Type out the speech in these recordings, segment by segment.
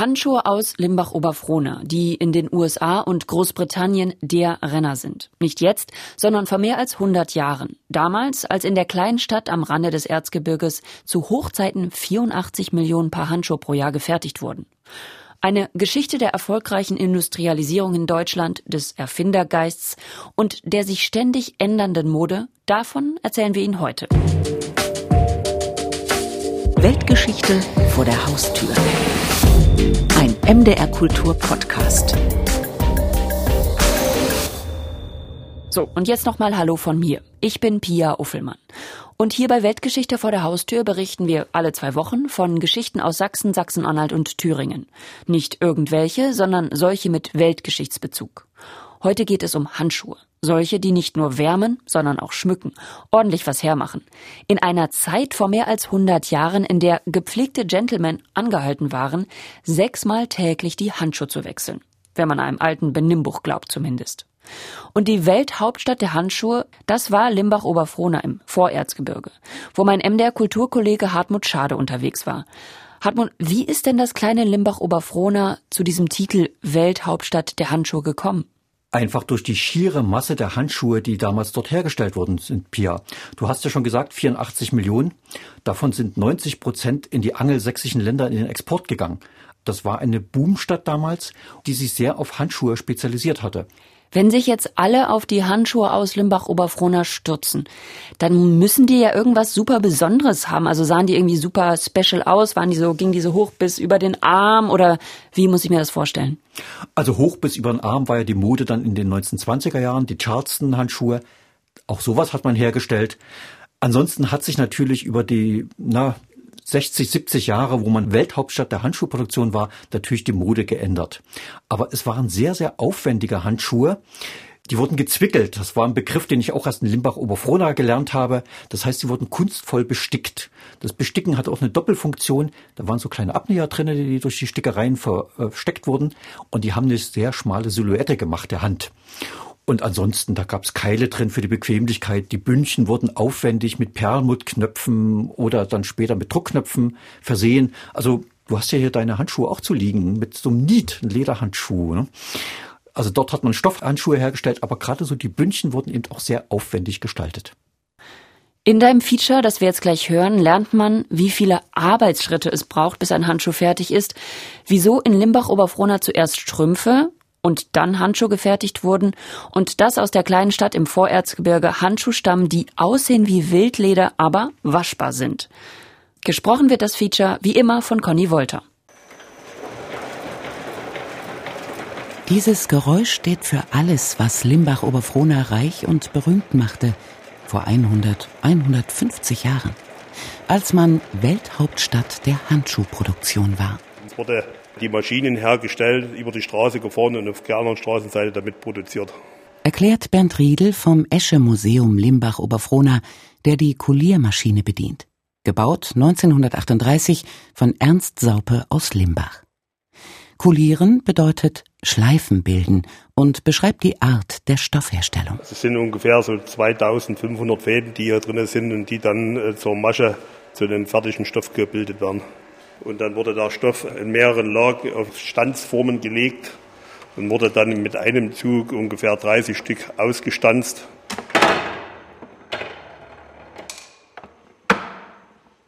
Handschuhe aus Limbach-Oberfrohna, die in den USA und Großbritannien der Renner sind. Nicht jetzt, sondern vor mehr als 100 Jahren. Damals, als in der kleinen Stadt am Rande des Erzgebirges zu Hochzeiten 84 Millionen Paar Handschuhe pro Jahr gefertigt wurden. Eine Geschichte der erfolgreichen Industrialisierung in Deutschland, des Erfindergeists und der sich ständig ändernden Mode, davon erzählen wir Ihnen heute. Weltgeschichte vor der Haustür. MDR Kultur Podcast. So, und jetzt nochmal Hallo von mir. Ich bin Pia Uffelmann. Und hier bei Weltgeschichte vor der Haustür berichten wir alle zwei Wochen von Geschichten aus Sachsen, Sachsen-Anhalt und Thüringen. Nicht irgendwelche, sondern solche mit Weltgeschichtsbezug. Heute geht es um Handschuhe. Solche, die nicht nur wärmen, sondern auch schmücken, ordentlich was hermachen. In einer Zeit vor mehr als 100 Jahren, in der gepflegte Gentlemen angehalten waren, sechsmal täglich die Handschuhe zu wechseln. Wenn man einem alten Benimmbuch glaubt zumindest. Und die Welthauptstadt der Handschuhe, das war Limbach-Oberfrohna im Vorerzgebirge, wo mein MDR Kulturkollege Hartmut Schade unterwegs war. Hartmut, wie ist denn das kleine Limbach-Oberfrohna zu diesem Titel Welthauptstadt der Handschuhe gekommen? Einfach durch die schiere Masse der Handschuhe, die damals dort hergestellt worden sind, Pia. Du hast ja schon gesagt, 84 Millionen. Davon sind 90 Prozent in die angelsächsischen Länder in den Export gegangen. Das war eine Boomstadt damals, die sich sehr auf Handschuhe spezialisiert hatte. Wenn sich jetzt alle auf die Handschuhe aus Limbach-Oberfrohna stürzen, dann müssen die ja irgendwas super Besonderes haben. Also sahen die irgendwie super special aus? Waren die so, gingen die so hoch bis über den Arm oder wie muss ich mir das vorstellen? Also hoch bis über den Arm war ja die Mode dann in den 1920er Jahren, die Charleston-Handschuhe. Auch sowas hat man hergestellt. Ansonsten hat sich natürlich über die, na, 60, 70 Jahre, wo man Welthauptstadt der Handschuhproduktion war, natürlich die Mode geändert. Aber es waren sehr, sehr aufwendige Handschuhe. Die wurden gezwickelt. Das war ein Begriff, den ich auch erst in Limbach-Oberfrohna gelernt habe. Das heißt, sie wurden kunstvoll bestickt. Das Besticken hatte auch eine Doppelfunktion. Da waren so kleine Abnäher drin, die durch die Stickereien versteckt wurden. Und die haben eine sehr schmale Silhouette gemacht der Hand. Und ansonsten, da gab's Keile drin für die Bequemlichkeit. Die Bündchen wurden aufwendig mit Perlmuttknöpfen oder dann später mit Druckknöpfen versehen. Also du hast ja hier deine Handschuhe auch zu liegen mit so einem Niet, Lederhandschuh. Ne? Also dort hat man Stoffhandschuhe hergestellt, aber gerade so die Bündchen wurden eben auch sehr aufwendig gestaltet. In deinem Feature, das wir jetzt gleich hören, lernt man, wie viele Arbeitsschritte es braucht, bis ein Handschuh fertig ist, wieso in Limbach-Oberfrohna zuerst Strümpfe, und dann Handschuhe gefertigt wurden und das aus der kleinen Stadt im Vorerzgebirge Handschuhe stammen, die aussehen wie Wildleder, aber waschbar sind. Gesprochen wird das Feature wie immer von Conny Wolter. Dieses Geräusch steht für alles, was Limbach-Oberfrohna reich und berühmt machte, vor 100, 150 Jahren, als man Welthauptstadt der Handschuhproduktion war. Es wurde die Maschinen hergestellt, über die Straße gefahren und auf der anderen Straßenseite damit produziert. Erklärt Bernd Riedel vom Esche Museum Limbach-Oberfrohna, der die Kuliermaschine bedient. Gebaut 1938 von Ernst Saupe aus Limbach. Kulieren bedeutet Schleifen bilden und beschreibt die Art der Stoffherstellung. Es sind ungefähr so 2500 Fäden, die hier drin sind und die dann äh, zur Masche, zu dem fertigen Stoff gebildet werden. Und dann wurde der Stoff in mehreren Lagen auf Stanzformen gelegt und wurde dann mit einem Zug ungefähr 30 Stück ausgestanzt.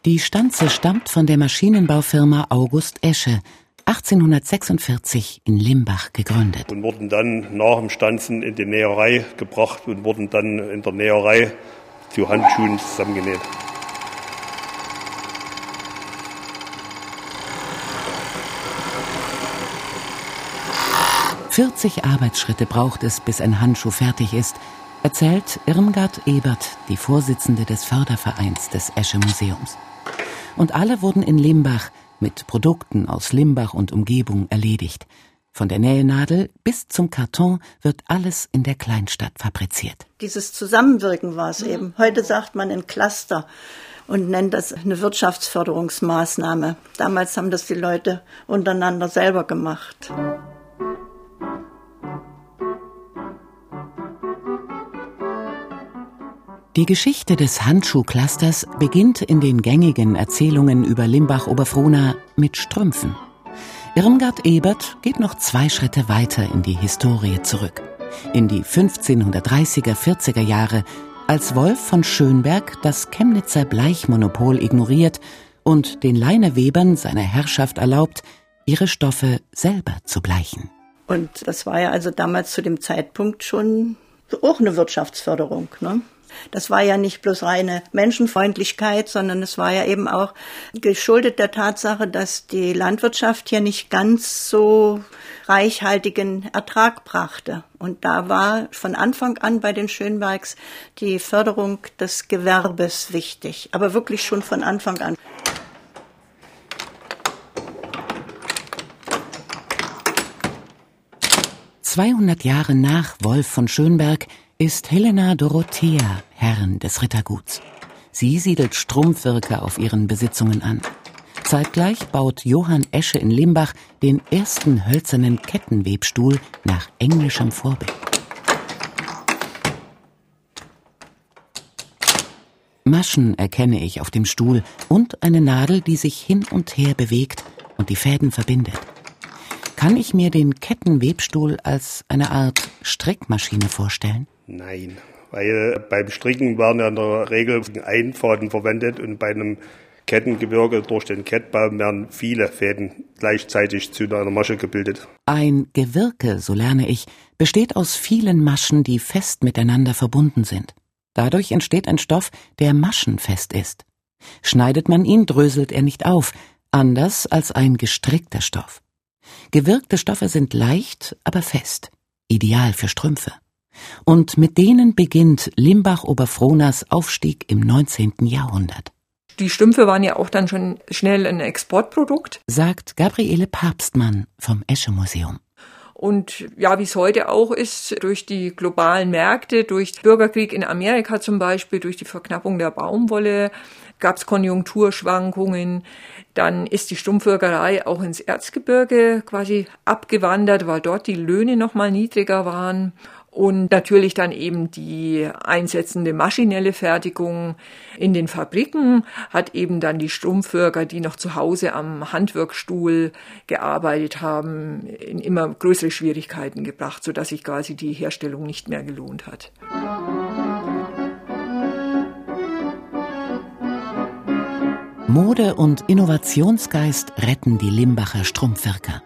Die Stanze stammt von der Maschinenbaufirma August Esche, 1846 in Limbach gegründet. Und wurden dann nach dem Stanzen in die Näherei gebracht und wurden dann in der Näherei zu Handschuhen zusammengenäht. 40 Arbeitsschritte braucht es, bis ein Handschuh fertig ist, erzählt Irmgard Ebert, die Vorsitzende des Fördervereins des Esche Museums. Und alle wurden in Limbach mit Produkten aus Limbach und Umgebung erledigt. Von der Nähnadel bis zum Karton wird alles in der Kleinstadt fabriziert. Dieses Zusammenwirken war es eben. Heute sagt man ein Cluster und nennt das eine Wirtschaftsförderungsmaßnahme. Damals haben das die Leute untereinander selber gemacht. Die Geschichte des Handschuhclusters beginnt in den gängigen Erzählungen über Limbach-Oberfrohna mit Strümpfen. Irmgard Ebert geht noch zwei Schritte weiter in die Historie zurück. In die 1530er, 40er Jahre, als Wolf von Schönberg das Chemnitzer Bleichmonopol ignoriert und den Leinewebern seiner Herrschaft erlaubt, ihre Stoffe selber zu bleichen. Und das war ja also damals zu dem Zeitpunkt schon auch eine Wirtschaftsförderung. Ne? Das war ja nicht bloß reine Menschenfreundlichkeit, sondern es war ja eben auch geschuldet der Tatsache, dass die Landwirtschaft hier nicht ganz so reichhaltigen Ertrag brachte. Und da war von Anfang an bei den Schönbergs die Förderung des Gewerbes wichtig, aber wirklich schon von Anfang an. 200 Jahre nach Wolf von Schönberg ist Helena Dorothea Herrin des Ritterguts. Sie siedelt Strumpfwirke auf ihren Besitzungen an. Zeitgleich baut Johann Esche in Limbach den ersten hölzernen Kettenwebstuhl nach englischem Vorbild. Maschen erkenne ich auf dem Stuhl und eine Nadel, die sich hin und her bewegt und die Fäden verbindet. Kann ich mir den Kettenwebstuhl als eine Art Strickmaschine vorstellen? Nein, weil beim Stricken werden ja in der Regel ein Faden verwendet und bei einem Kettengewirke durch den Kettbaum werden viele Fäden gleichzeitig zu einer Masche gebildet. Ein Gewirke, so lerne ich, besteht aus vielen Maschen, die fest miteinander verbunden sind. Dadurch entsteht ein Stoff, der maschenfest ist. Schneidet man ihn, dröselt er nicht auf, anders als ein gestrickter Stoff. Gewirkte Stoffe sind leicht, aber fest, ideal für Strümpfe. Und mit denen beginnt Limbach-Oberfrohnas Aufstieg im 19. Jahrhundert. Die Stümpfe waren ja auch dann schon schnell ein Exportprodukt, sagt Gabriele Papstmann vom Esche-Museum. Und ja, wie es heute auch ist, durch die globalen Märkte, durch Bürgerkrieg in Amerika zum Beispiel, durch die Verknappung der Baumwolle, gab es Konjunkturschwankungen. Dann ist die Stumpfwirkerei auch ins Erzgebirge quasi abgewandert, weil dort die Löhne nochmal niedriger waren. Und natürlich dann eben die einsetzende maschinelle Fertigung in den Fabriken hat eben dann die Strumpfwirker, die noch zu Hause am Handwerkstuhl gearbeitet haben, in immer größere Schwierigkeiten gebracht, sodass sich quasi die Herstellung nicht mehr gelohnt hat. Mode und Innovationsgeist retten die Limbacher Strumpfwirker.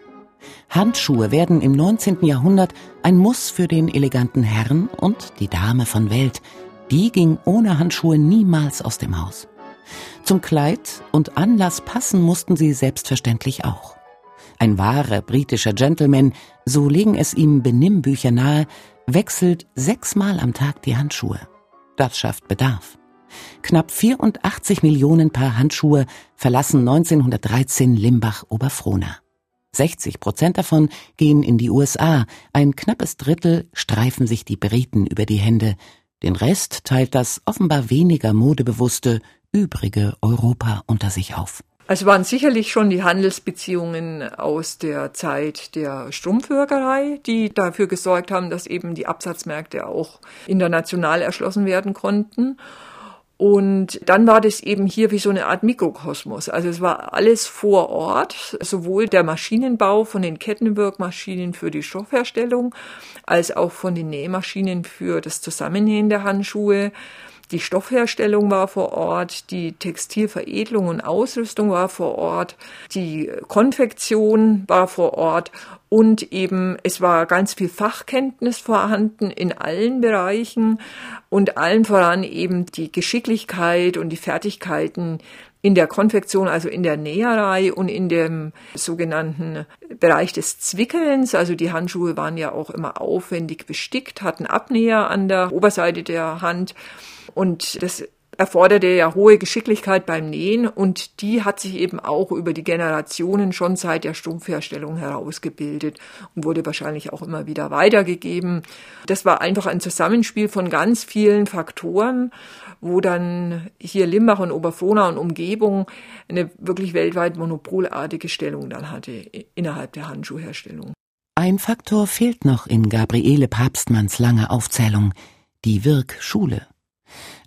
Handschuhe werden im 19. Jahrhundert ein Muss für den eleganten Herrn und die Dame von Welt. Die ging ohne Handschuhe niemals aus dem Haus. Zum Kleid und Anlass passen mussten sie selbstverständlich auch. Ein wahrer britischer Gentleman, so legen es ihm Benimmbücher nahe, wechselt sechsmal am Tag die Handschuhe. Das schafft Bedarf. Knapp 84 Millionen Paar Handschuhe verlassen 1913 Limbach-Oberfrohna. 60 Prozent davon gehen in die USA, ein knappes Drittel streifen sich die Briten über die Hände, den Rest teilt das offenbar weniger modebewusste übrige Europa unter sich auf. Es waren sicherlich schon die Handelsbeziehungen aus der Zeit der Strumpfwirkerei, die dafür gesorgt haben, dass eben die Absatzmärkte auch international erschlossen werden konnten. Und dann war das eben hier wie so eine Art Mikrokosmos. Also es war alles vor Ort, sowohl der Maschinenbau von den Kettenwirkmaschinen für die Stoffherstellung, als auch von den Nähmaschinen für das Zusammennähen der Handschuhe. Die Stoffherstellung war vor Ort, die Textilveredelung und Ausrüstung war vor Ort, die Konfektion war vor Ort und eben es war ganz viel Fachkenntnis vorhanden in allen Bereichen und allen voran eben die Geschicklichkeit und die Fertigkeiten in der Konfektion, also in der Näherei und in dem sogenannten Bereich des Zwickelns. Also die Handschuhe waren ja auch immer aufwendig bestickt, hatten Abnäher an der Oberseite der Hand und das erforderte ja hohe Geschicklichkeit beim Nähen und die hat sich eben auch über die Generationen schon seit der Stumpfherstellung herausgebildet und wurde wahrscheinlich auch immer wieder weitergegeben. Das war einfach ein Zusammenspiel von ganz vielen Faktoren, wo dann hier Limbach und Oberfrohna und Umgebung eine wirklich weltweit monopolartige Stellung dann hatte innerhalb der Handschuhherstellung. Ein Faktor fehlt noch in Gabriele Papstmanns langer Aufzählung, die Wirkschule.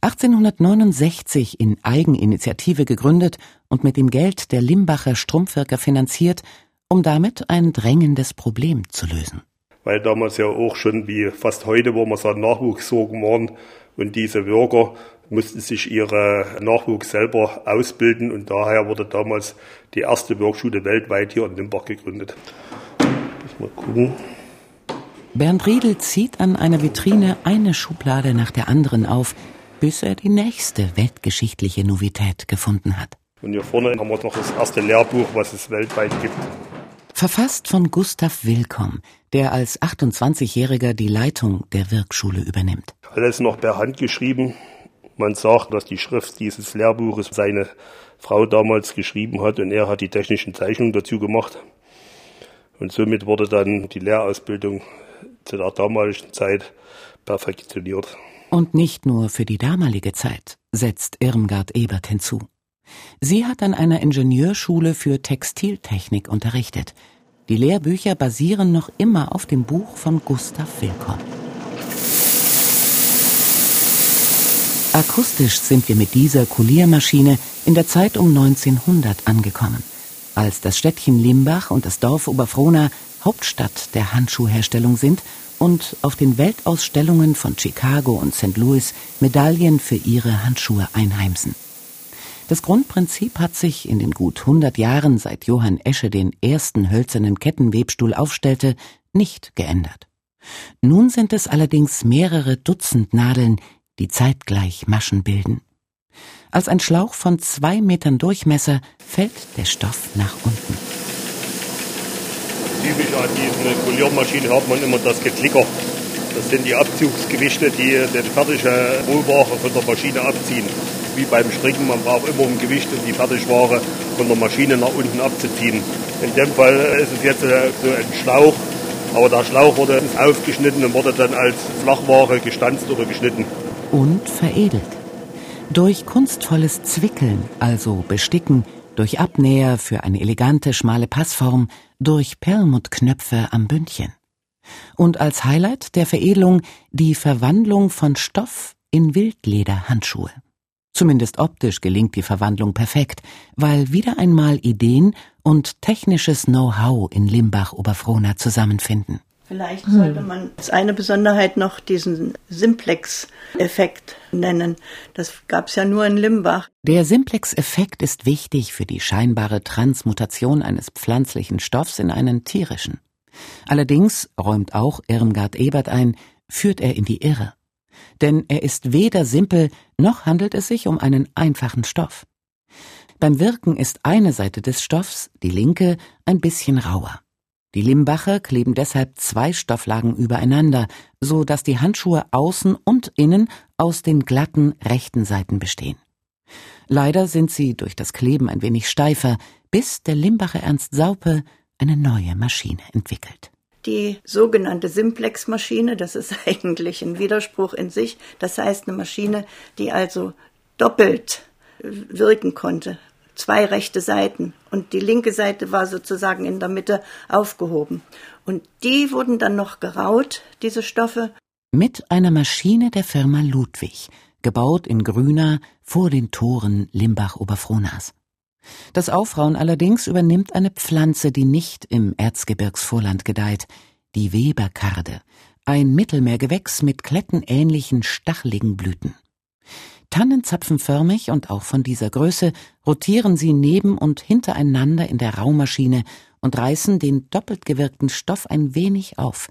1869 in Eigeninitiative gegründet und mit dem Geld der Limbacher Strumpfwirker finanziert, um damit ein drängendes Problem zu lösen. Weil damals ja auch schon wie fast heute, wo man sagt, Nachwuchssorgen waren und diese Bürger mussten sich ihre Nachwuchs selber ausbilden und daher wurde damals die erste Werkschule weltweit hier in Limbach gegründet. Mal gucken. Bernd Riedel zieht an einer Vitrine eine Schublade nach der anderen auf, bis er die nächste weltgeschichtliche Novität gefunden hat. Und hier vorne haben wir noch das erste Lehrbuch, was es weltweit gibt. Verfasst von Gustav Willkomm, der als 28-Jähriger die Leitung der Wirkschule übernimmt. Alles noch per Hand geschrieben. Man sagt, dass die Schrift dieses Lehrbuches seine Frau damals geschrieben hat und er hat die technischen Zeichnungen dazu gemacht. Und somit wurde dann die Lehrausbildung zu der damaligen Zeit perfektioniert. Und nicht nur für die damalige Zeit, setzt Irmgard Ebert hinzu. Sie hat an einer Ingenieurschule für Textiltechnik unterrichtet. Die Lehrbücher basieren noch immer auf dem Buch von Gustav Willkomm. Akustisch sind wir mit dieser Kuliermaschine in der Zeit um 1900 angekommen, als das Städtchen Limbach und das Dorf Oberfrohna Hauptstadt der Handschuhherstellung sind und auf den Weltausstellungen von Chicago und St. Louis Medaillen für ihre Handschuhe einheimsen. Das Grundprinzip hat sich in den gut 100 Jahren, seit Johann Esche den ersten hölzernen Kettenwebstuhl aufstellte, nicht geändert. Nun sind es allerdings mehrere Dutzend Nadeln, die zeitgleich Maschen bilden. Als ein Schlauch von zwei Metern Durchmesser fällt der Stoff nach unten. Typisch an diesen Poliermaschinen hört man immer das Geklicker. Das sind die Abzugsgewichte, die den fertigen Rohware von der Maschine abziehen. Wie beim Stricken, man braucht immer ein Gewicht, um die Fertigware von der Maschine nach unten abzuziehen. In dem Fall ist es jetzt äh, so ein Schlauch, aber der Schlauch wurde aufgeschnitten und wurde dann als Flachware gestanzt oder geschnitten. Und veredelt. Durch kunstvolles Zwickeln, also Besticken, durch Abnäher für eine elegante schmale Passform, durch Perlmuttknöpfe am Bündchen. Und als Highlight der Veredelung die Verwandlung von Stoff in Wildlederhandschuhe. Zumindest optisch gelingt die Verwandlung perfekt, weil wieder einmal Ideen und technisches Know-how in Limbach-Oberfrohna zusammenfinden. Vielleicht sollte man als eine Besonderheit noch diesen Simplex-Effekt nennen. Das gab es ja nur in Limbach. Der Simplex-Effekt ist wichtig für die scheinbare Transmutation eines pflanzlichen Stoffs in einen tierischen. Allerdings, räumt auch Irmgard Ebert ein, führt er in die Irre. Denn er ist weder simpel, noch handelt es sich um einen einfachen Stoff. Beim Wirken ist eine Seite des Stoffs, die linke, ein bisschen rauer. Die Limbacher kleben deshalb zwei Stofflagen übereinander, so dass die Handschuhe außen und innen aus den glatten rechten Seiten bestehen. Leider sind sie durch das Kleben ein wenig steifer, bis der Limbacher Ernst Saupe eine neue Maschine entwickelt. Die sogenannte Simplex-Maschine, das ist eigentlich ein Widerspruch in sich. Das heißt eine Maschine, die also doppelt wirken konnte zwei rechte Seiten und die linke Seite war sozusagen in der Mitte aufgehoben. Und die wurden dann noch geraut, diese Stoffe. Mit einer Maschine der Firma Ludwig, gebaut in Grüner vor den Toren Limbach-Oberfrohnas. Das Aufrauen allerdings übernimmt eine Pflanze, die nicht im Erzgebirgsvorland gedeiht, die Weberkarde, ein Mittelmeergewächs mit klettenähnlichen stacheligen Blüten. Tannenzapfenförmig und auch von dieser Größe rotieren sie neben und hintereinander in der Raumaschine und reißen den doppelt gewirkten Stoff ein wenig auf,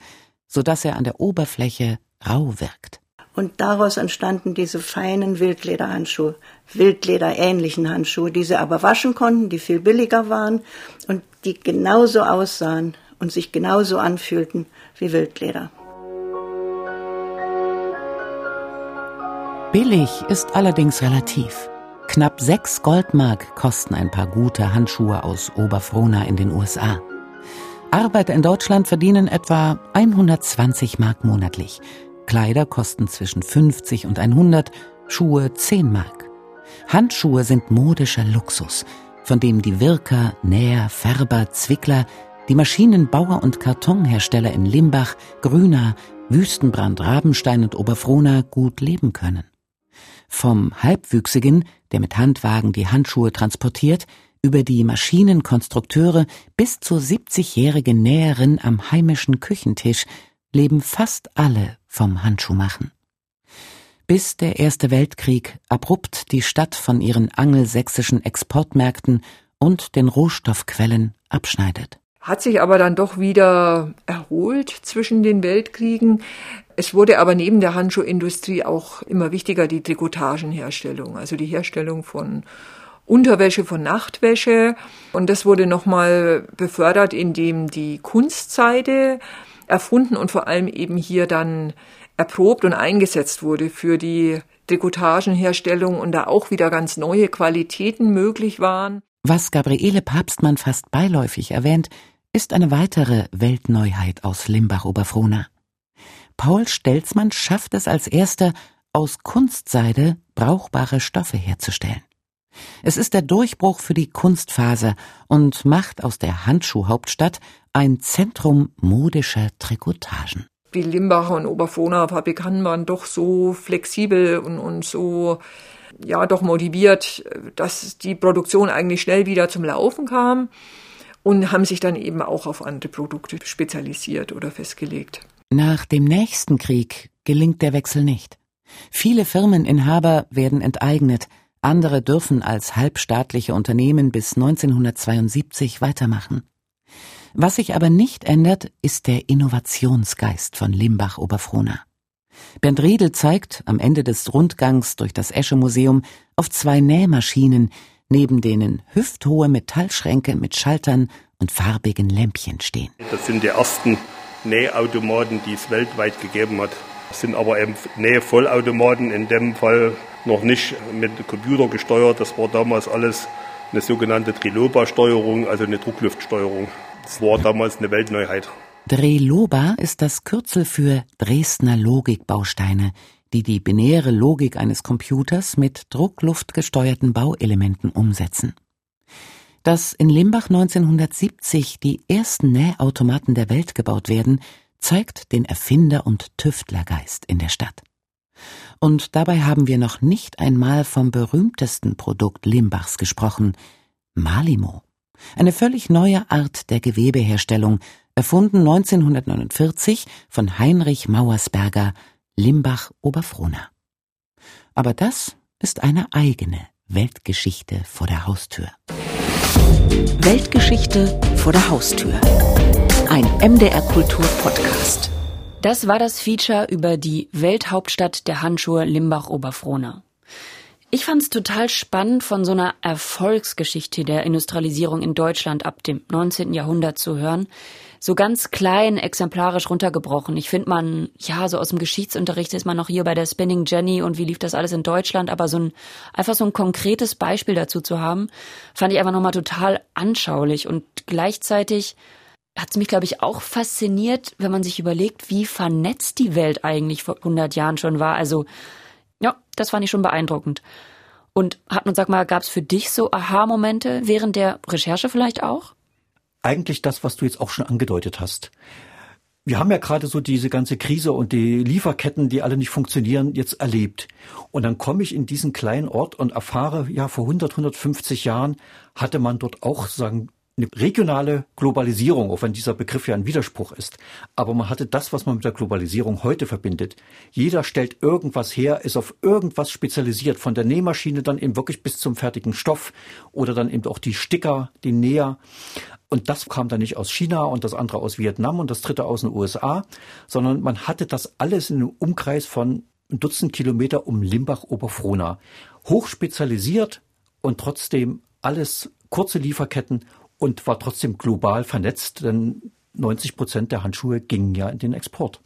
so dass er an der Oberfläche rau wirkt. Und daraus entstanden diese feinen Wildlederhandschuhe, Wildlederähnlichen Handschuhe, die sie aber waschen konnten, die viel billiger waren und die genauso aussahen und sich genauso anfühlten wie Wildleder. Billig ist allerdings relativ. Knapp sechs Goldmark kosten ein paar gute Handschuhe aus Oberfrohna in den USA. Arbeiter in Deutschland verdienen etwa 120 Mark monatlich. Kleider kosten zwischen 50 und 100, Schuhe 10 Mark. Handschuhe sind modischer Luxus, von dem die Wirker, Näher, Färber, Zwickler, die Maschinenbauer und Kartonhersteller in Limbach, Grüner, Wüstenbrand, Rabenstein und Oberfrohna gut leben können. Vom Halbwüchsigen, der mit Handwagen die Handschuhe transportiert, über die Maschinenkonstrukteure bis zur 70-jährige Näherin am heimischen Küchentisch leben fast alle vom Handschuhmachen. Bis der Erste Weltkrieg abrupt die Stadt von ihren angelsächsischen Exportmärkten und den Rohstoffquellen abschneidet. Hat sich aber dann doch wieder erholt zwischen den Weltkriegen. Es wurde aber neben der Handschuhindustrie auch immer wichtiger die Trikotagenherstellung, also die Herstellung von Unterwäsche, von Nachtwäsche. Und das wurde nochmal befördert, indem die Kunstseide erfunden und vor allem eben hier dann erprobt und eingesetzt wurde für die Trikotagenherstellung und da auch wieder ganz neue Qualitäten möglich waren. Was Gabriele Papstmann fast beiläufig erwähnt, ist eine weitere Weltneuheit aus Limbach-Oberfrohna. Paul Stelzmann schafft es als erster, aus Kunstseide brauchbare Stoffe herzustellen. Es ist der Durchbruch für die Kunstfaser und macht aus der Handschuhhauptstadt ein Zentrum modischer Trikotagen. Die Limbacher und Oberfrohna Fabrikanten waren doch so flexibel und, und so ja doch motiviert, dass die Produktion eigentlich schnell wieder zum Laufen kam und haben sich dann eben auch auf andere Produkte spezialisiert oder festgelegt. Nach dem nächsten Krieg gelingt der Wechsel nicht. Viele Firmeninhaber werden enteignet, andere dürfen als halbstaatliche Unternehmen bis 1972 weitermachen. Was sich aber nicht ändert, ist der Innovationsgeist von Limbach-Oberfrohna. Bernd Riedel zeigt am Ende des Rundgangs durch das Esche-Museum auf zwei Nähmaschinen, neben denen hüfthohe Metallschränke mit Schaltern und farbigen Lämpchen stehen. Das sind die ersten Nähautomaten, die es weltweit gegeben hat. Das sind aber eben Nähvollautomaten, in dem Fall noch nicht mit Computer gesteuert. Das war damals alles eine sogenannte Triloba-Steuerung, also eine Druckluftsteuerung. Das war damals eine Weltneuheit. Dreloba ist das Kürzel für Dresdner Logikbausteine, die die binäre Logik eines Computers mit druckluftgesteuerten Bauelementen umsetzen. Dass in Limbach 1970 die ersten Nähautomaten der Welt gebaut werden, zeigt den Erfinder- und Tüftlergeist in der Stadt. Und dabei haben wir noch nicht einmal vom berühmtesten Produkt Limbachs gesprochen, Malimo. Eine völlig neue Art der Gewebeherstellung, erfunden 1949 von Heinrich Mauersberger, Limbach-Oberfrohna. Aber das ist eine eigene Weltgeschichte vor der Haustür. Weltgeschichte vor der Haustür. Ein MDR Kultur Podcast. Das war das Feature über die Welthauptstadt der Handschuhe Limbach-Oberfrohna. Ich fand es total spannend, von so einer Erfolgsgeschichte der Industrialisierung in Deutschland ab dem 19. Jahrhundert zu hören. So ganz klein, exemplarisch runtergebrochen. Ich finde man, ja, so aus dem Geschichtsunterricht ist man noch hier bei der Spinning Jenny und wie lief das alles in Deutschland, aber so ein, einfach so ein konkretes Beispiel dazu zu haben, fand ich einfach nochmal total anschaulich und gleichzeitig hat es mich, glaube ich, auch fasziniert, wenn man sich überlegt, wie vernetzt die Welt eigentlich vor 100 Jahren schon war. Also, ja, das fand ich schon beeindruckend. Und Hartmut, sag mal, gab es für dich so Aha-Momente während der Recherche vielleicht auch? Eigentlich das, was du jetzt auch schon angedeutet hast. Wir haben ja gerade so diese ganze Krise und die Lieferketten, die alle nicht funktionieren, jetzt erlebt. Und dann komme ich in diesen kleinen Ort und erfahre, ja, vor 100, 150 Jahren hatte man dort auch, sagen, eine regionale Globalisierung, auch wenn dieser Begriff ja ein Widerspruch ist. Aber man hatte das, was man mit der Globalisierung heute verbindet. Jeder stellt irgendwas her, ist auf irgendwas spezialisiert, von der Nähmaschine dann eben wirklich bis zum fertigen Stoff oder dann eben auch die Sticker, die Näher. Und das kam dann nicht aus China und das andere aus Vietnam und das dritte aus den USA, sondern man hatte das alles in einem Umkreis von ein Dutzend Kilometer um Limbach-Oberfrohna. Hochspezialisiert und trotzdem alles kurze Lieferketten und war trotzdem global vernetzt, denn 90 Prozent der Handschuhe gingen ja in den Export.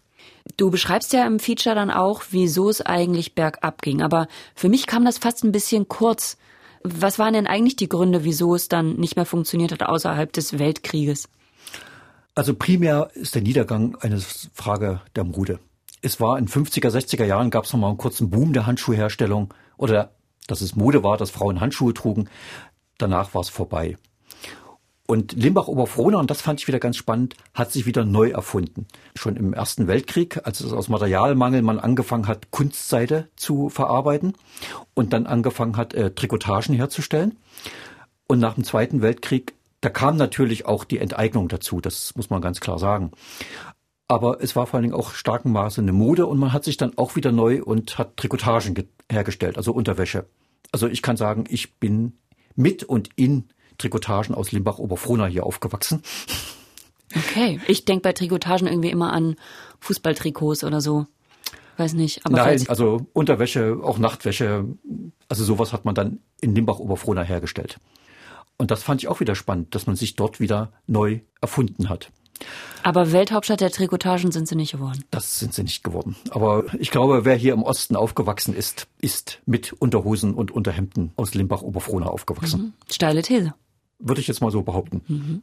Du beschreibst ja im Feature dann auch, wieso es eigentlich bergab ging. Aber für mich kam das fast ein bisschen kurz. Was waren denn eigentlich die Gründe, wieso es dann nicht mehr funktioniert hat außerhalb des Weltkrieges? Also primär ist der Niedergang eine Frage der Mode. Es war in 50er, 60er Jahren gab es nochmal einen kurzen Boom der Handschuhherstellung oder dass es Mode war, dass Frauen Handschuhe trugen. Danach war es vorbei. Und Limbach-Oberfrohna, und das fand ich wieder ganz spannend, hat sich wieder neu erfunden. Schon im Ersten Weltkrieg, als es aus Materialmangel man angefangen hat, Kunstseide zu verarbeiten und dann angefangen hat, äh, Trikotagen herzustellen. Und nach dem Zweiten Weltkrieg, da kam natürlich auch die Enteignung dazu, das muss man ganz klar sagen. Aber es war vor allen Dingen auch starken Maße eine Mode und man hat sich dann auch wieder neu und hat Trikotagen hergestellt, also Unterwäsche. Also ich kann sagen, ich bin mit und in Trikotagen aus Limbach-Oberfrohna hier aufgewachsen. Okay, ich denke bei Trikotagen irgendwie immer an Fußballtrikots oder so. Weiß nicht. Aber Nein, also Unterwäsche, auch Nachtwäsche, also sowas hat man dann in Limbach-Oberfrohna hergestellt. Und das fand ich auch wieder spannend, dass man sich dort wieder neu erfunden hat. Aber Welthauptstadt der Trikotagen sind sie nicht geworden. Das sind sie nicht geworden. Aber ich glaube, wer hier im Osten aufgewachsen ist, ist mit Unterhosen und Unterhemden aus Limbach-Oberfrohna aufgewachsen. Mhm. Steile These. Würde ich jetzt mal so behaupten. Mhm.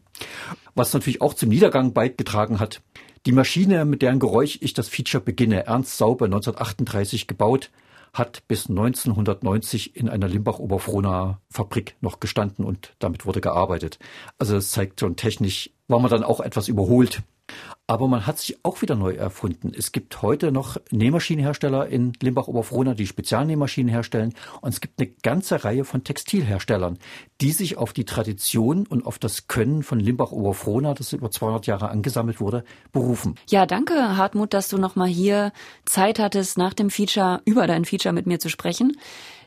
Was natürlich auch zum Niedergang beigetragen hat, die Maschine, mit deren Geräusch ich das Feature beginne, Ernst Sauber 1938 gebaut, hat bis 1990 in einer Limbach-Oberfrohna Fabrik noch gestanden und damit wurde gearbeitet. Also das zeigt schon technisch, war man dann auch etwas überholt. Aber man hat sich auch wieder neu erfunden. Es gibt heute noch Nähmaschinenhersteller in Limbach-Oberfrohna, die Spezialnähmaschinen herstellen. Und es gibt eine ganze Reihe von Textilherstellern, die sich auf die Tradition und auf das Können von Limbach-Oberfrohna, das über 200 Jahre angesammelt wurde, berufen. Ja, danke, Hartmut, dass du nochmal hier Zeit hattest, nach dem Feature, über dein Feature mit mir zu sprechen.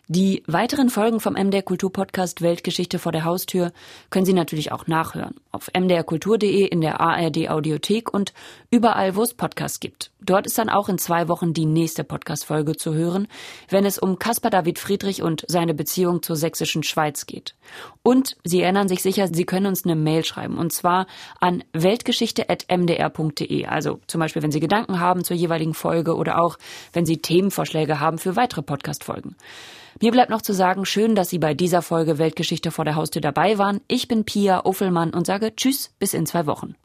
Die weiteren Folgen vom MDR Kultur Podcast Weltgeschichte vor der Haustür können Sie natürlich auch nachhören. Auf mdrkultur.de, in der ARD Audiothek und überall, wo es Podcasts gibt. Dort ist dann auch in zwei Wochen die nächste Podcast-Folge zu hören, wenn es um Caspar David Friedrich und seine Beziehung zur sächsischen Schweiz geht. Und Sie erinnern sich sicher, Sie können uns eine Mail schreiben und zwar an weltgeschichte.mdr.de. Also zum Beispiel, wenn Sie Gedanken haben zur jeweiligen Folge oder auch, wenn Sie Themenvorschläge haben für weitere Podcast-Folgen. Mir bleibt noch zu sagen, schön, dass Sie bei dieser Folge Weltgeschichte vor der Haustür dabei waren. Ich bin Pia Uffelmann und sage Tschüss bis in zwei Wochen.